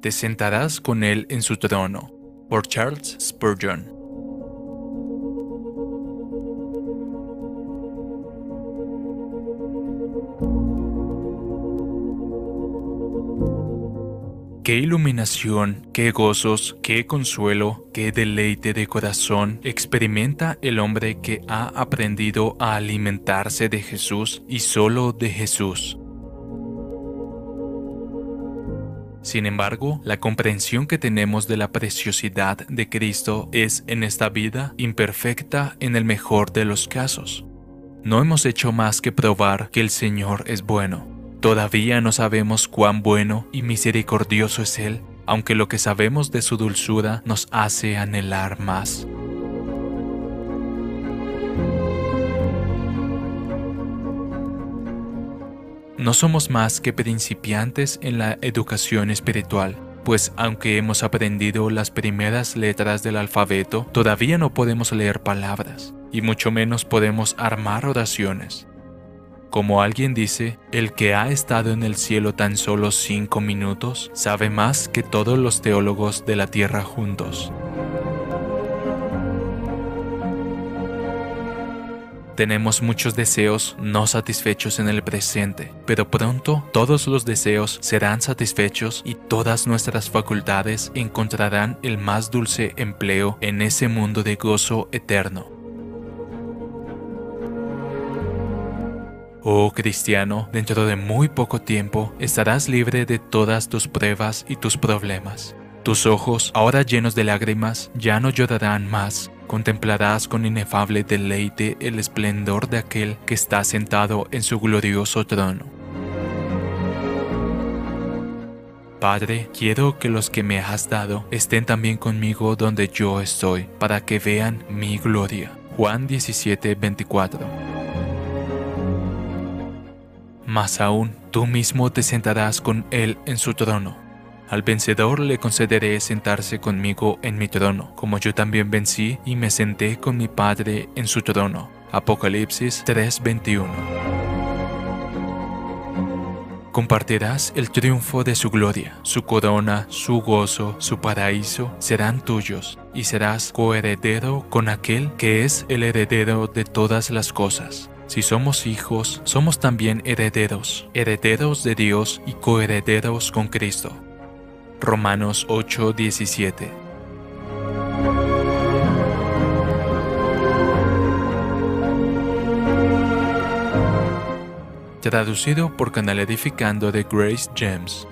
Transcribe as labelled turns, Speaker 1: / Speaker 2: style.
Speaker 1: te sentarás con él en su trono. Por Charles Spurgeon. Qué iluminación, qué gozos, qué consuelo, qué deleite de corazón experimenta el hombre que ha aprendido a alimentarse de Jesús y solo de Jesús. Sin embargo, la comprensión que tenemos de la preciosidad de Cristo es en esta vida imperfecta en el mejor de los casos. No hemos hecho más que probar que el Señor es bueno Todavía no sabemos cuán bueno y misericordioso es Él, aunque lo que sabemos de su dulzura nos hace anhelar más. No somos más que principiantes en la educación espiritual, pues aunque hemos aprendido las primeras letras del alfabeto, todavía no podemos leer palabras, y mucho menos podemos armar oraciones. Como alguien dice, el que ha estado en el cielo tan solo cinco minutos sabe más que todos los teólogos de la tierra juntos. Tenemos muchos deseos no satisfechos en el presente, pero pronto todos los deseos serán satisfechos y todas nuestras facultades encontrarán el más dulce empleo en ese mundo de gozo eterno. Oh cristiano, dentro de muy poco tiempo estarás libre de todas tus pruebas y tus problemas. Tus ojos, ahora llenos de lágrimas, ya no llorarán más. Contemplarás con inefable deleite el esplendor de aquel que está sentado en su glorioso trono. Padre, quiero que los que me has dado estén también conmigo donde yo estoy, para que vean mi gloria. Juan 17, 24 más aún, tú mismo te sentarás con él en su trono. Al vencedor le concederé sentarse conmigo en mi trono, como yo también vencí y me senté con mi Padre en su trono. Apocalipsis 3:21 Compartirás el triunfo de su gloria, su corona, su gozo, su paraíso serán tuyos, y serás coheredero con aquel que es el heredero de todas las cosas si somos hijos, somos también herederos, herederos de Dios y coherederos con Cristo. Romanos 8:17 Traducido por Canal Edificando de Grace James.